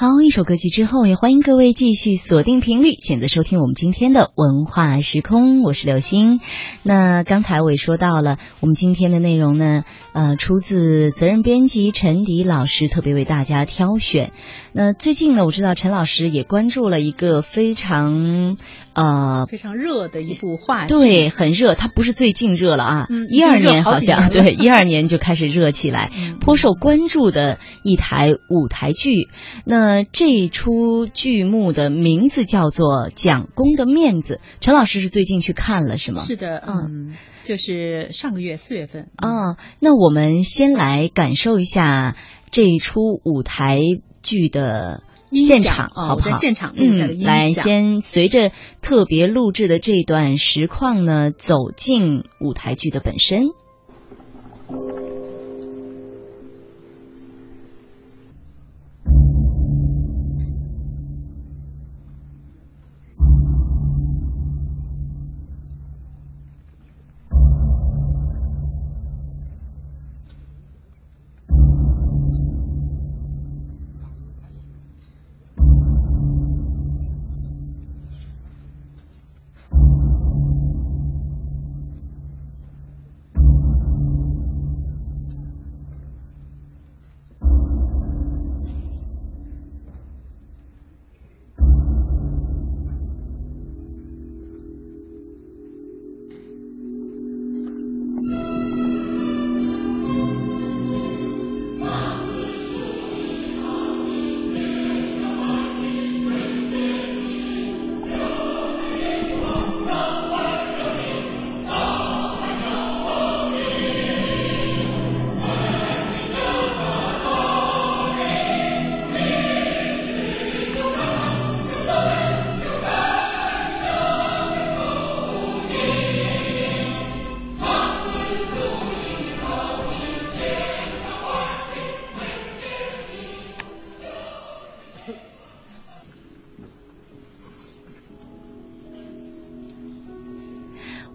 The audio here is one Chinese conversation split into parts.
好，一首歌曲之后，也欢迎各位继续锁定频率，选择收听我们今天的文化时空。我是刘星。那刚才我也说到了，我们今天的内容呢，呃，出自责任编辑陈迪老师特别为大家挑选。那最近呢，我知道陈老师也关注了一个非常呃非常热的一部话剧，对，很热。它不是最近热了啊，一二年好像对，一二年就开始热起来，颇受关注的一台舞台剧。那呃，这出剧目的名字叫做《蒋公的面子》。陈老师是最近去看了是吗？是的，嗯，就是上个月四月份。啊，那我们先来感受一下这一出舞台剧的现场，好不好？现场嗯，来，先随着特别录制的这段实况呢，走进舞台剧的本身。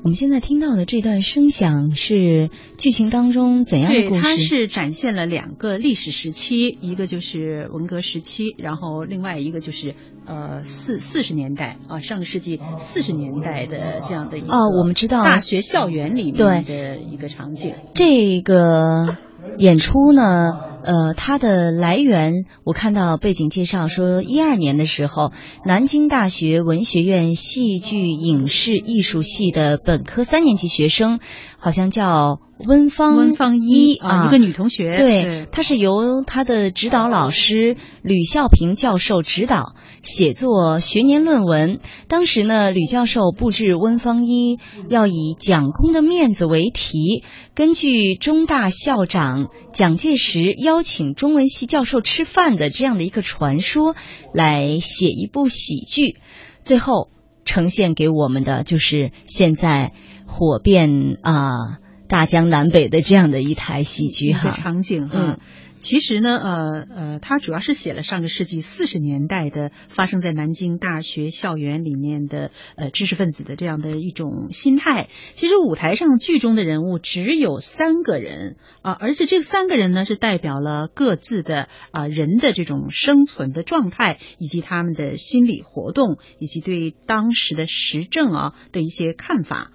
我们现在听到的这段声响是剧情当中怎样的故事？对，它是展现了两个历史时期，一个就是文革时期，然后另外一个就是呃四四十年代啊，上个世纪四十年代的这样的一个哦，我们知道大学校园里面的一个场景。这个演出呢？呃，它的来源我看到背景介绍说，一二年的时候，南京大学文学院戏剧影视艺术系的本科三年级学生，好像叫。温芳温芳一啊，一个女同学，对，她是由她的指导老师吕孝平教授指导写作学年论文。当时呢，吕教授布置温芳一要以蒋公的面子为题，根据中大校长蒋介石邀请中文系教授吃饭的这样的一个传说来写一部喜剧，最后呈现给我们的就是现在火遍啊。大江南北的这样的一台喜剧哈场景哈，其实呢呃呃，它主要是写了上个世纪四十年代的发生在南京大学校园里面的呃知识分子的这样的一种心态。其实舞台上剧中的人物只有三个人啊，而且这三个人呢是代表了各自的啊人的这种生存的状态，以及他们的心理活动，以及对当时的时政啊的一些看法。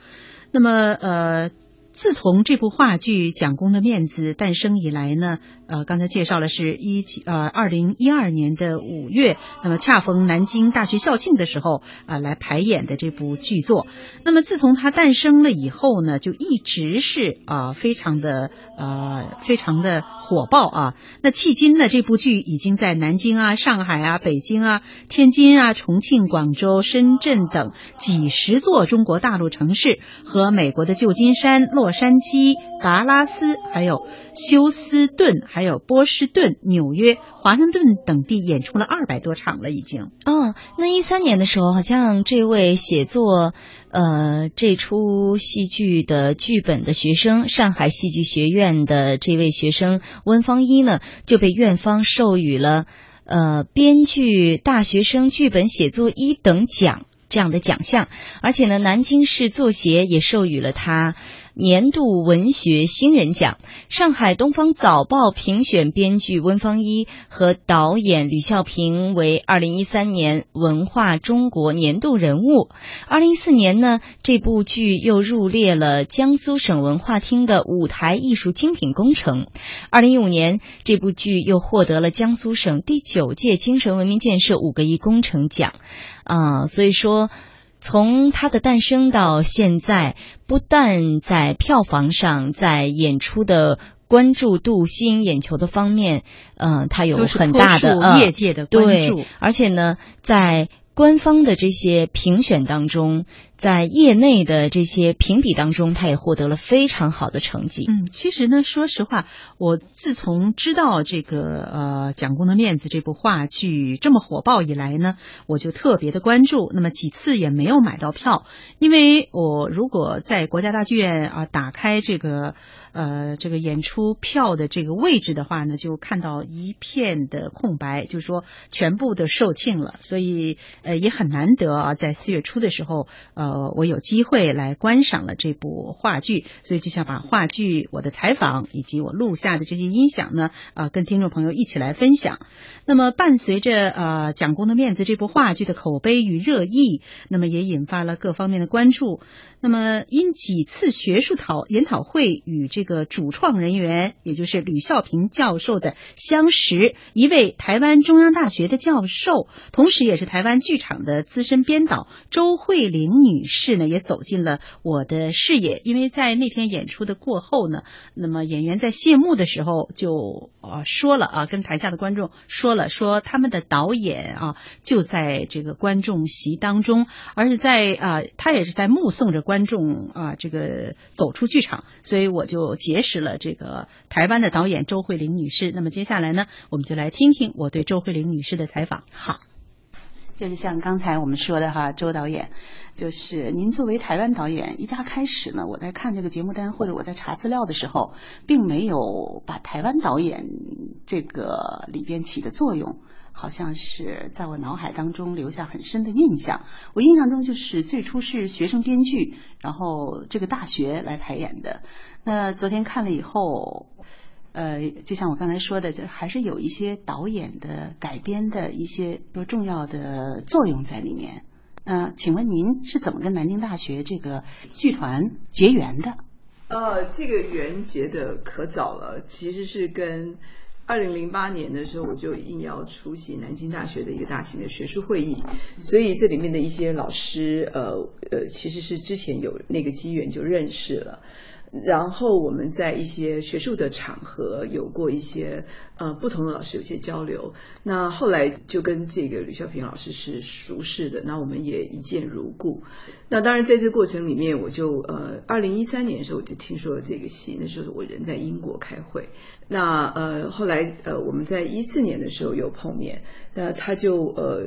那么呃。自从这部话剧《蒋公的面子》诞生以来呢，呃，刚才介绍了是一七呃二零一二年的五月，那么恰逢南京大学校庆的时候啊，来排演的这部剧作。那么自从它诞生了以后呢，就一直是啊非常的呃非常的火爆啊。那迄今呢，这部剧已经在南京啊、上海啊、北京啊、天津啊、重庆、广州、深圳等几十座中国大陆城市和美国的旧金山洛。洛杉矶、达拉斯，还有休斯顿，还有波士顿、纽约、华盛顿等地演出了二百多场了，已经。哦，那一三年的时候，好像这位写作呃这出戏剧的剧本的学生，上海戏剧学院的这位学生温芳一呢，就被院方授予了呃编剧大学生剧本写作一等奖。这样的奖项，而且呢，南京市作协也授予了他，年度文学新人奖。上海东方早报评选编剧温芳一和导演吕孝平为二零一三年文化中国年度人物。二零一四年呢，这部剧又入列了江苏省文化厅的舞台艺术精品工程。二零一五年，这部剧又获得了江苏省第九届精神文明建设五个一工程奖。啊，所以说。从它的诞生到现在，不但在票房上，在演出的关注度、吸引眼球的方面，嗯，它有很大的业界的关注，而且呢，在。官方的这些评选当中，在业内的这些评比当中，他也获得了非常好的成绩。嗯，其实呢，说实话，我自从知道这个呃《蒋公的面子》这部话剧这么火爆以来呢，我就特别的关注。那么几次也没有买到票，因为我如果在国家大剧院啊打开这个。呃，这个演出票的这个位置的话呢，就看到一片的空白，就是说全部的售罄了，所以呃也很难得啊，在四月初的时候，呃，呃我有机会来观赏了这部话剧，所以就想把话剧我的采访以及我录下的这些音响呢，啊，跟听众朋友一起来分享。那么伴随着呃蒋公的面子这部话剧的口碑与热议，那么也引发了各方面的关注。那么因几次学术讨研讨会与这个主创人员，也就是吕孝平教授的相识，一位台湾中央大学的教授，同时也是台湾剧场的资深编导周慧玲女女士呢，也走进了我的视野。因为在那天演出的过后呢，那么演员在谢幕的时候就啊说了啊，跟台下的观众说了，说他们的导演啊就在这个观众席当中，而且在啊他也是在目送着观众啊这个走出剧场，所以我就。结识了这个台湾的导演周慧玲女士。那么接下来呢，我们就来听听我对周慧玲女士的采访。好，就是像刚才我们说的哈，周导演，就是您作为台湾导演，一家开始呢，我在看这个节目单或者我在查资料的时候，并没有把台湾导演这个里边起的作用。好像是在我脑海当中留下很深的印象。我印象中就是最初是学生编剧，然后这个大学来排演的。那昨天看了以后，呃，就像我刚才说的，就还是有一些导演的改编的一些不重要的作用在里面。那请问您是怎么跟南京大学这个剧团结缘的？呃，这个缘结的可早了，其实是跟。二零零八年的时候，我就应邀出席南京大学的一个大型的学术会议，所以这里面的一些老师，呃呃，其实是之前有那个机缘就认识了。然后我们在一些学术的场合有过一些呃不同的老师有些交流，那后来就跟这个吕孝平老师是熟识的，那我们也一见如故。那当然在这过程里面，我就呃二零一三年的时候我就听说了这个戏，那时候我人在英国开会，那呃后来呃我们在一四年的时候有碰面，那他就呃。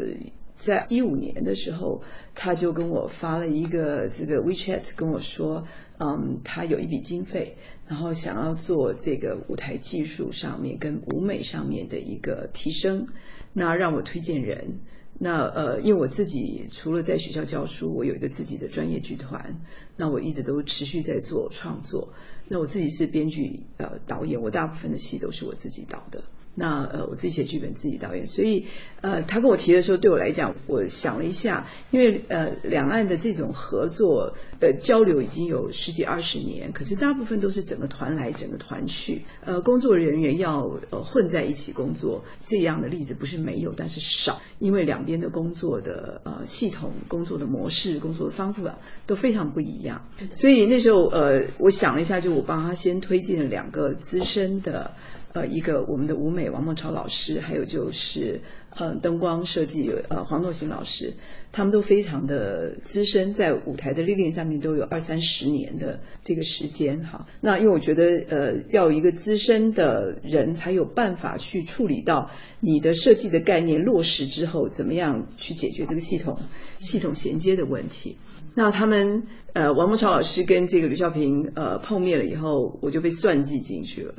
在一五年的时候，他就跟我发了一个这个 WeChat，跟我说，嗯，他有一笔经费，然后想要做这个舞台技术上面跟舞美上面的一个提升，那让我推荐人。那呃，因为我自己除了在学校教书，我有一个自己的专业剧团，那我一直都持续在做创作。那我自己是编剧呃导演，我大部分的戏都是我自己导的。那呃，我自己写剧本，自己导演，所以呃，他跟我提的时候，对我来讲，我想了一下，因为呃，两岸的这种合作的交流已经有十几二十年，可是大部分都是整个团来，整个团去，呃，工作人员要呃混在一起工作，这样的例子不是没有，但是少，因为两边的工作的呃系统、工作的模式、工作的方法都非常不一样，所以那时候呃，我想了一下，就我帮他先推荐了两个资深的。呃，一个我们的舞美王梦超老师，还有就是呃灯光设计呃黄诺行老师，他们都非常的资深，在舞台的历练上面都有二三十年的这个时间哈。那因为我觉得呃要一个资深的人才有办法去处理到你的设计的概念落实之后，怎么样去解决这个系统系统衔接的问题。那他们呃，王梦超老师跟这个吕孝平呃碰面了以后，我就被算计进去了。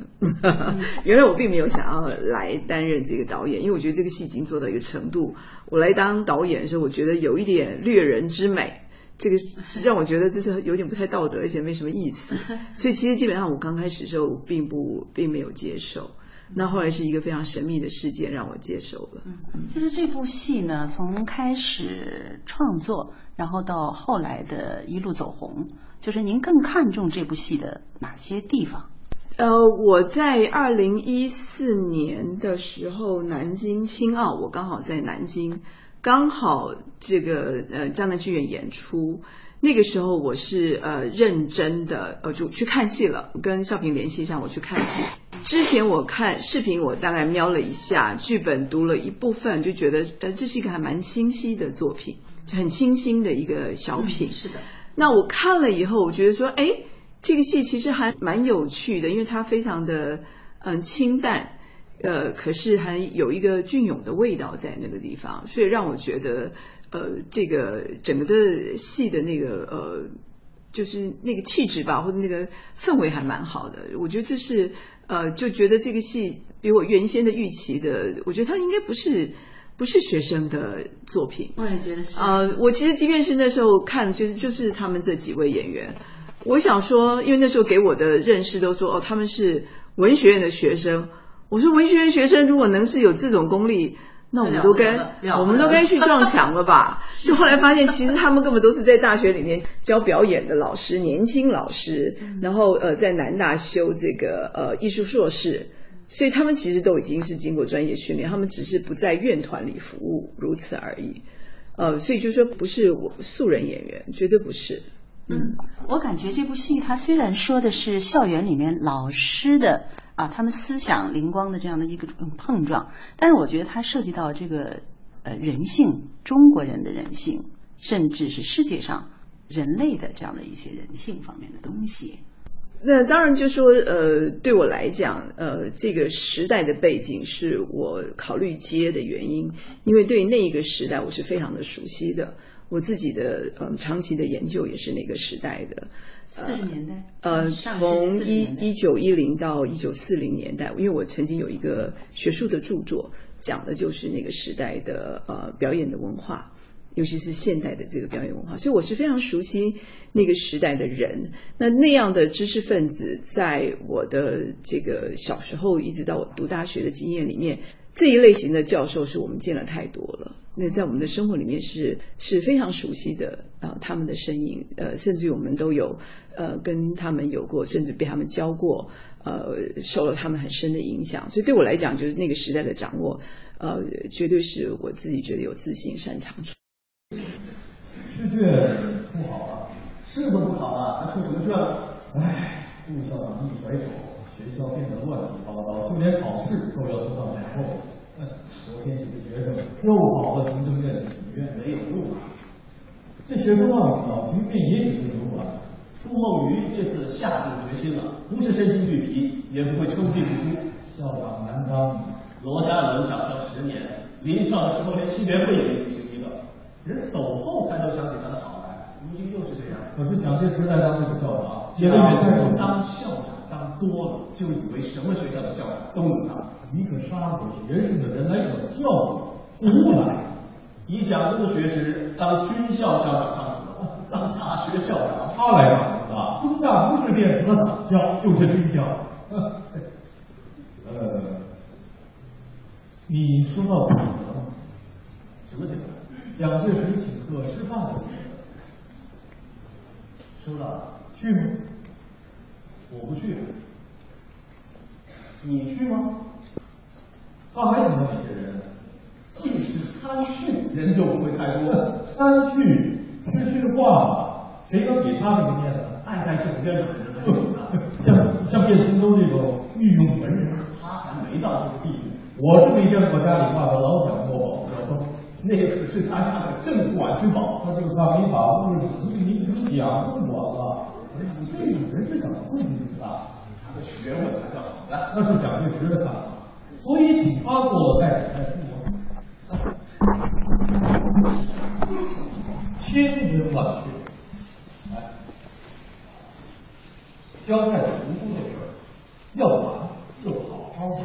原来我并没有想要来担任这个导演，因为我觉得这个戏已经做到一个程度，我来当导演的时候，我觉得有一点掠人之美，这个 让我觉得这是有点不太道德，而且没什么意思。所以其实基本上我刚开始的时候并不并没有接受。那后来是一个非常神秘的事件让我接受了。嗯，其实这部戏呢，从开始创作，然后到后来的一路走红，就是您更看重这部戏的哪些地方？呃，我在二零一四年的时候，南京青奥，我刚好在南京，刚好这个呃江南剧院演出。那个时候我是呃认真的呃就去看戏了，跟少平联系上我去看戏。之前我看视频，我大概瞄了一下剧本，读了一部分，就觉得呃这是一个还蛮清晰的作品，就很清新的一个小品。是的。那我看了以后，我觉得说，哎，这个戏其实还蛮有趣的，因为它非常的嗯清淡，呃，可是还有一个隽永的味道在那个地方，所以让我觉得。呃，这个整个的戏的那个呃，就是那个气质吧，或者那个氛围还蛮好的。我觉得这是呃，就觉得这个戏比我原先的预期的，我觉得它应该不是不是学生的作品。我也觉得是。呃，我其实即便是那时候看，就是就是他们这几位演员，我想说，因为那时候给我的认识都说，哦，他们是文学院的学生。我说文学院学生如果能是有这种功力。那我们都该，我们都该 去撞墙了吧？就后来发现，其实他们根本都是在大学里面教表演的老师，年轻老师，然后呃，在南大修这个呃艺术硕士，所以他们其实都已经是经过专业训练，他们只是不在院团里服务，如此而已。呃，所以就说不是我素人演员，绝对不是。嗯，我感觉这部戏它虽然说的是校园里面老师的。啊，他们思想灵光的这样的一个碰撞，但是我觉得它涉及到这个呃人性，中国人的人性，甚至是世界上人类的这样的一些人性方面的东西。那当然就说呃，对我来讲，呃，这个时代的背景是我考虑接的原因，因为对那一个时代我是非常的熟悉的，我自己的嗯长期的研究也是那个时代的。四十年代，呃，从一一九一零到一九四零年代，因为我曾经有一个学术的著作，讲的就是那个时代的呃表演的文化，尤其是现代的这个表演文化，所以我是非常熟悉那个时代的人。那那样的知识分子，在我的这个小时候一直到我读大学的经验里面。这一类型的教授是我们见了太多了，那在我们的生活里面是是非常熟悉的啊，他们的身影，呃，甚至于我们都有呃跟他们有过，甚至被他们教过，呃，受了他们很深的影响。所以对我来讲，就是那个时代的掌握，呃，绝对是我自己觉得有自信、擅长。试卷不好啊，试都不好啊，还出什么卷？唉，杜校长一甩手。学校变得乱七八糟，就连考试都要拖到年后。昨天几个学生又跑到行政院的体院，没有用啊。这学生报名了，明天也许就用了。朱梦雨这次下定决心了，不是身心俱疲，也不会抽筋不出。校长难当，罗家伦掌校十年，临校的时候连七别会也没举行一个，人走后才都想起他的好来，如今又是这样。可是蒋介石在当这个校长，蒋介石当校长。多了，就以为什么学校的校长都能当。一个杀过学生的人来管教育，不来。以蒋公的学识，当军校校长上可，当大学校长他来当啊！中大不是变成了党校，就是军校。呃，你说到品德吗？什么品德？蒋介石请客吃饭的品德。说了，去吗？我不去，你去吗？他还请了哪些人？即使参叙，人就不会太多。参叙是句话，谁能给他这个面子？爱在酒店的人都有的，像像卞从周这种御用文人，他还没到这个地步。我是没见过家里挂个老蒋国宝，那可是他家的镇馆之宝。他就是他没把物质一民之讲不管了。这种人是怎么混进的？他的学问还叫好的，那是蒋介石的看法。所以请他做代理代书千真万确。来，教太子读书这事儿，要难就好好难，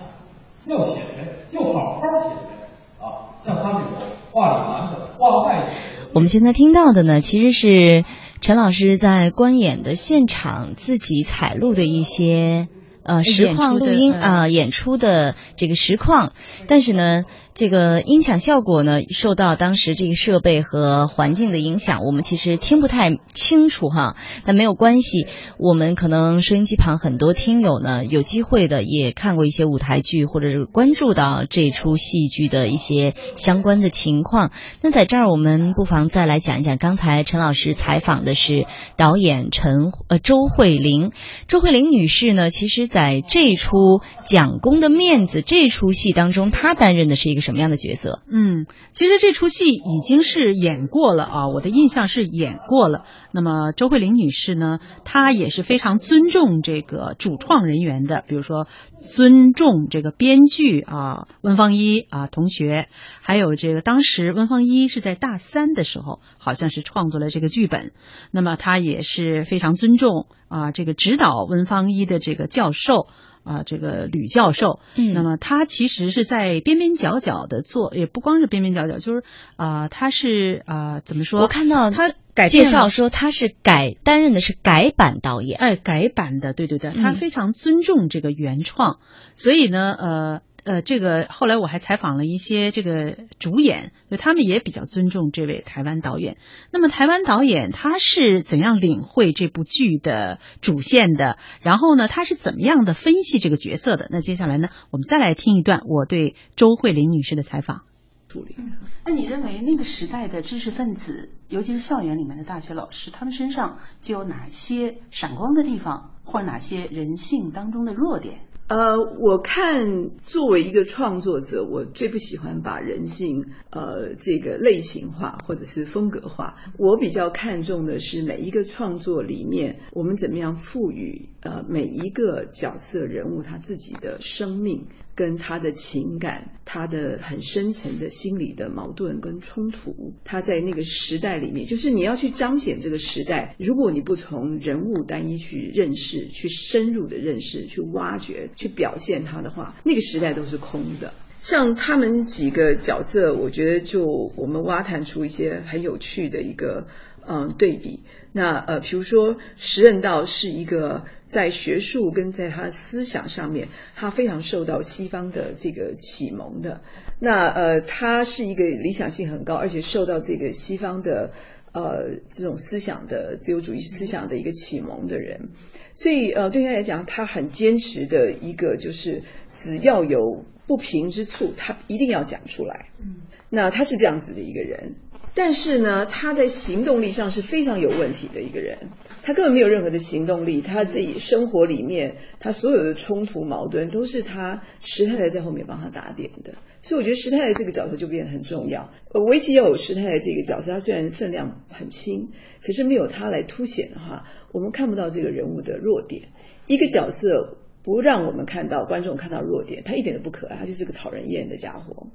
要显摆就好好显摆啊！像他这种话里瞒着、话外。我们现在听到的呢，其实是陈老师在观演的现场自己采录的一些呃实况录音啊、演出的这个实况，但是呢。这个音响效果呢，受到当时这个设备和环境的影响，我们其实听不太清楚哈。那没有关系，我们可能收音机旁很多听友呢，有机会的也看过一些舞台剧，或者是关注到这出戏剧的一些相关的情况。那在这儿，我们不妨再来讲一讲，刚才陈老师采访的是导演陈呃周慧玲。周慧玲女士呢，其实在在这出《蒋公的面子》这出戏当中，她担任的是一个什么样的角色？嗯，其实这出戏已经是演过了啊，我的印象是演过了。那么周慧玲女士呢，她也是非常尊重这个主创人员的，比如说尊重这个编剧啊，温芳一啊同学，还有这个当时温芳一是在大三的时候，好像是创作了这个剧本，那么她也是非常尊重啊这个指导温芳一的这个教授。啊，这个吕教授，嗯，那么他其实是在边边角角的做，也不光是边边角角，就是啊，他是啊，怎么说？我看到他改介绍说他是改担任的是改版导演，哎，改版的，对对对，他非常尊重这个原创，所以呢，呃。呃，这个后来我还采访了一些这个主演，就他们也比较尊重这位台湾导演。那么台湾导演他是怎样领会这部剧的主线的？然后呢，他是怎么样的分析这个角色的？那接下来呢，我们再来听一段我对周慧玲女士的采访。那你认为那个时代的知识分子，尤其是校园里面的大学老师，他们身上就有哪些闪光的地方，或者哪些人性当中的弱点？呃，我看作为一个创作者，我最不喜欢把人性呃这个类型化或者是风格化。我比较看重的是每一个创作里面，我们怎么样赋予呃每一个角色人物他自己的生命。跟他的情感，他的很深层的心理的矛盾跟冲突，他在那个时代里面，就是你要去彰显这个时代。如果你不从人物单一去认识、去深入的认识、去挖掘、去表现他的话，那个时代都是空的。像他们几个角色，我觉得就我们挖探出一些很有趣的一个嗯对比。那呃，比如说石任道是一个。在学术跟在他思想上面，他非常受到西方的这个启蒙的。那呃，他是一个理想性很高，而且受到这个西方的呃这种思想的自由主义思想的一个启蒙的人。所以呃，对他来讲，他很坚持的一个就是，只要有不平之处，他一定要讲出来。嗯，那他是这样子的一个人。但是呢，他在行动力上是非常有问题的一个人。他根本没有任何的行动力，他自己生活里面，他所有的冲突矛盾都是他石太太在后面帮他打点的。所以我觉得石太太这个角色就变得很重要。呃，围棋要有石太太这个角色，他虽然分量很轻，可是没有他来凸显的话，我们看不到这个人物的弱点。一个角色不让我们看到观众看到弱点，他一点都不可爱，他就是个讨人厌的家伙。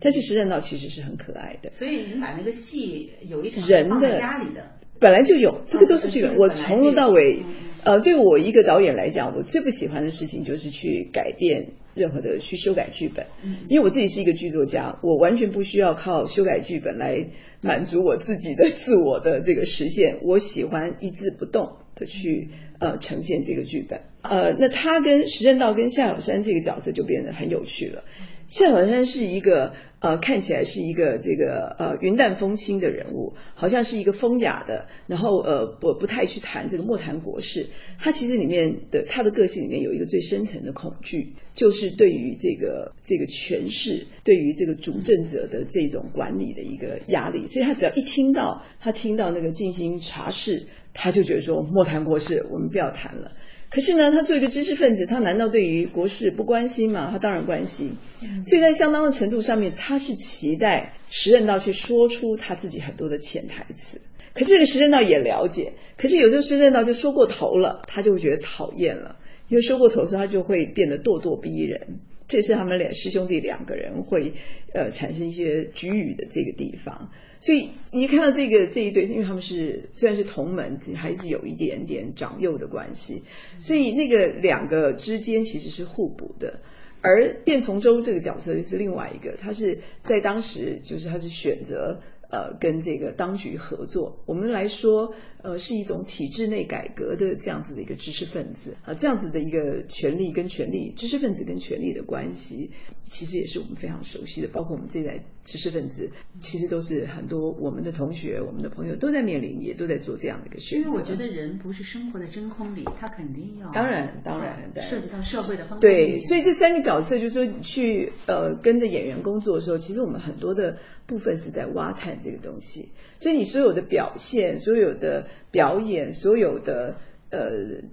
但是石任道其实是很可爱的。所以你把那个戏有一场人的家里的。本来就有，这个都是剧本。我从头到尾，呃，对我一个导演来讲，我最不喜欢的事情就是去改变任何的去修改剧本。因为我自己是一个剧作家，我完全不需要靠修改剧本来满足我自己的自我的这个实现。我喜欢一字不动的去呃呈现这个剧本。呃，那他跟石正道跟夏小山这个角色就变得很有趣了。夏小山是一个呃看起来是一个这个呃云淡风轻的人物，好像是一个风雅的，然后呃不不太去谈这个莫谈国事。他其实里面的他的个性里面有一个最深层的恐惧，就是对于这个这个权势，对于这个主政者的这种管理的一个压力。所以他只要一听到他听到那个进行查事，他就觉得说莫谈国事，我们不要谈了。可是呢，他作为一个知识分子，他难道对于国事不关心吗？他当然关心。所以在相当的程度上面，他是期待时任道去说出他自己很多的潜台词。可是这个时任道也了解，可是有时候时任道就说过头了，他就会觉得讨厌了，因为说过头时候他就会变得咄咄逼人。这是他们俩师兄弟两个人会呃产生一些局语的这个地方。所以你看到这个这一对，因为他们是虽然是同门，还是有一点点长幼的关系，所以那个两个之间其实是互补的。而卞从周这个角色是另外一个，他是在当时就是他是选择呃跟这个当局合作。我们来说，呃是一种体制内改革的这样子的一个知识分子啊，这样子的一个权力跟权力，知识分子跟权力的关系，其实也是我们非常熟悉的。包括我们这一代知识分子，其实都是很多我们的同学、我们的朋友都在面临，也都在做这样的一个选择。因为我觉得人不是生活在真空里，他肯定要当然当然涉及到社会的方面。对，所以这三个角色就是说，你去呃跟着演员工作的时候，其实我们很多的部分是在挖探这个东西。所以你所有的表现、所有的表演、所有的呃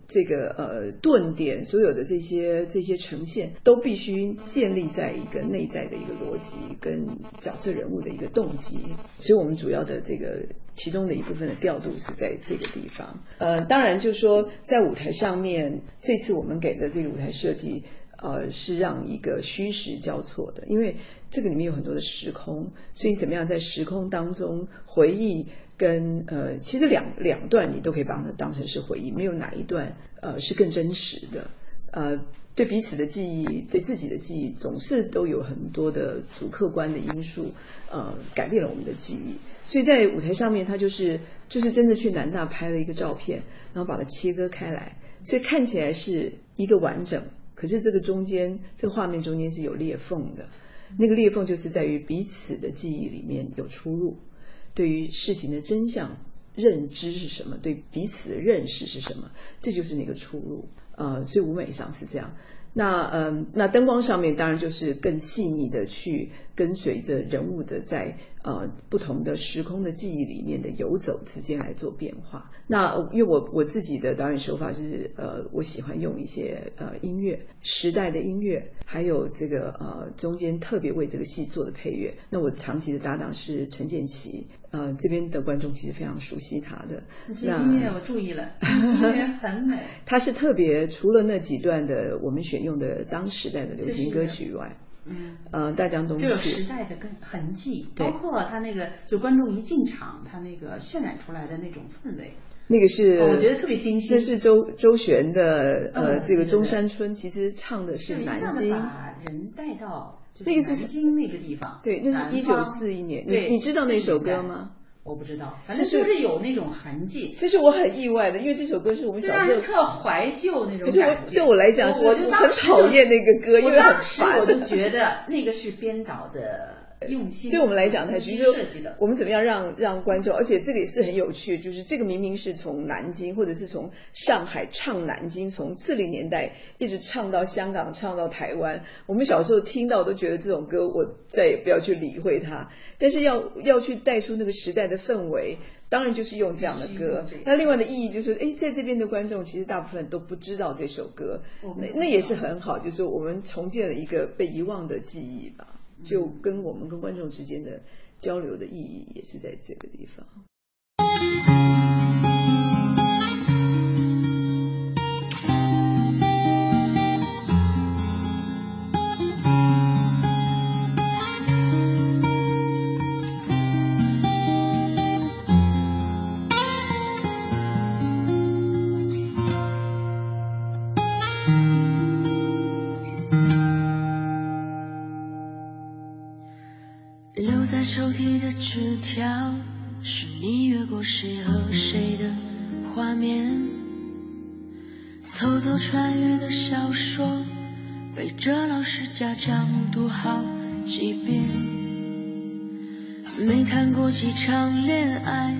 这个呃顿点、所有的这些这些呈现，都必须建立在一个内在的一个逻辑跟角色人物的一个动机。所以我们主要的这个其中的一部分的调度是在这个地方。呃，当然就是说在舞台上面，这次我们给的这个舞台设计。呃，是让一个虚实交错的，因为这个里面有很多的时空，所以怎么样在时空当中回忆跟呃，其实两两段你都可以把它当成是回忆，没有哪一段呃是更真实的。呃，对彼此的记忆，对自己的记忆，总是都有很多的主客观的因素，呃，改变了我们的记忆。所以在舞台上面，他就是就是真的去南大拍了一个照片，然后把它切割开来，所以看起来是一个完整。可是这个中间，这个画面中间是有裂缝的，那个裂缝就是在于彼此的记忆里面有出入，对于事情的真相认知是什么，对彼此的认识是什么，这就是那个出入。呃，所以舞美上是这样。那嗯，那灯光上面当然就是更细腻的去跟随着人物的在呃不同的时空的记忆里面的游走之间来做变化。那因为我我自己的导演手法就是呃我喜欢用一些呃音乐时代的音乐，还有这个呃中间特别为这个戏做的配乐。那我长期的搭档是陈建奇，呃这边的观众其实非常熟悉他的。那音乐我注意了，音乐很美。他是特别除了那几段的我们选用的当时代的流行歌曲以外。嗯，呃，大江东去就有时代的跟痕迹，包括他那个，就观众一进场，他那个渲染出来的那种氛围，那个是我觉得特别精心。这是周周璇的呃，这个中山春，其实唱的是南京，把人带到那个是南京那个地方，对，那是一九四一年，你你知道那首歌吗？我不知道，反正就是有那种痕迹。其实我很意外的，因为这首歌是我们小时候特怀旧那种可是我对我来讲，我就很讨厌那个歌，因为很烦。我就觉得那个是编导的。用心，对我们来讲，它是说的。我们怎么样让让观众，而且这个也是很有趣，就是这个明明是从南京或者是从上海唱南京，从四零年代一直唱到香港，唱到台湾。我们小时候听到都觉得这种歌，我再也不要去理会它。但是要要去带出那个时代的氛围，当然就是用这样的歌。那另外的意义就是，哎，在这边的观众其实大部分都不知道这首歌，那那也是很好，就是我们重建了一个被遗忘的记忆吧。就跟我们跟观众之间的交流的意义也是在这个地方。谁和谁的画面，偷偷穿越的小说，背着老师家长读好几遍，没谈过几场恋爱，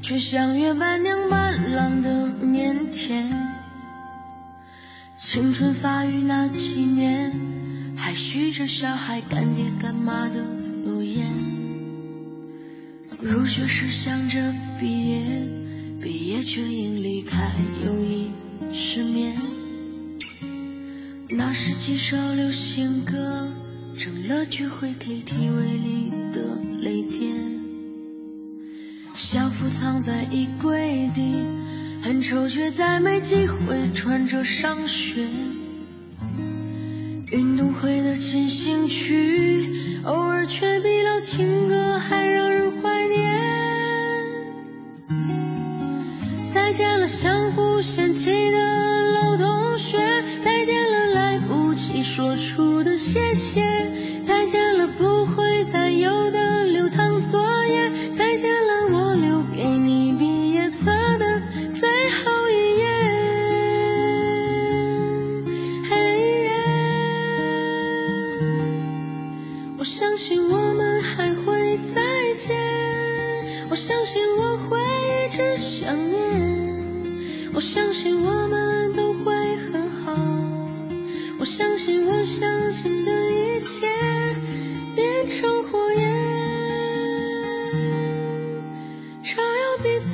却像约伴娘伴郎的腼腆。青春发育那几年，还许着小孩干爹干妈的诺言。入学时想着毕业，毕业却因离开友谊失眠。那时几首流行歌成了聚会 KTV 里的泪点，校服藏在衣柜底，很丑却再没机会穿着上学。运动会的进行曲，照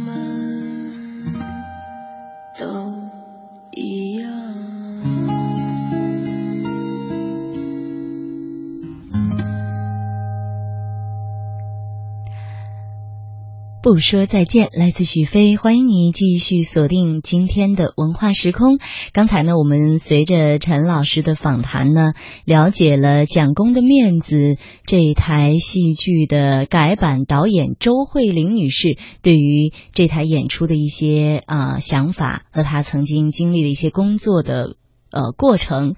不说再见，来自许飞，欢迎你继续锁定今天的文化时空。刚才呢，我们随着陈老师的访谈呢，了解了《蒋公的面子》这一台戏剧的改版导演周慧玲女士对于这台演出的一些啊、想法和她曾经经历的一些工作的呃过程。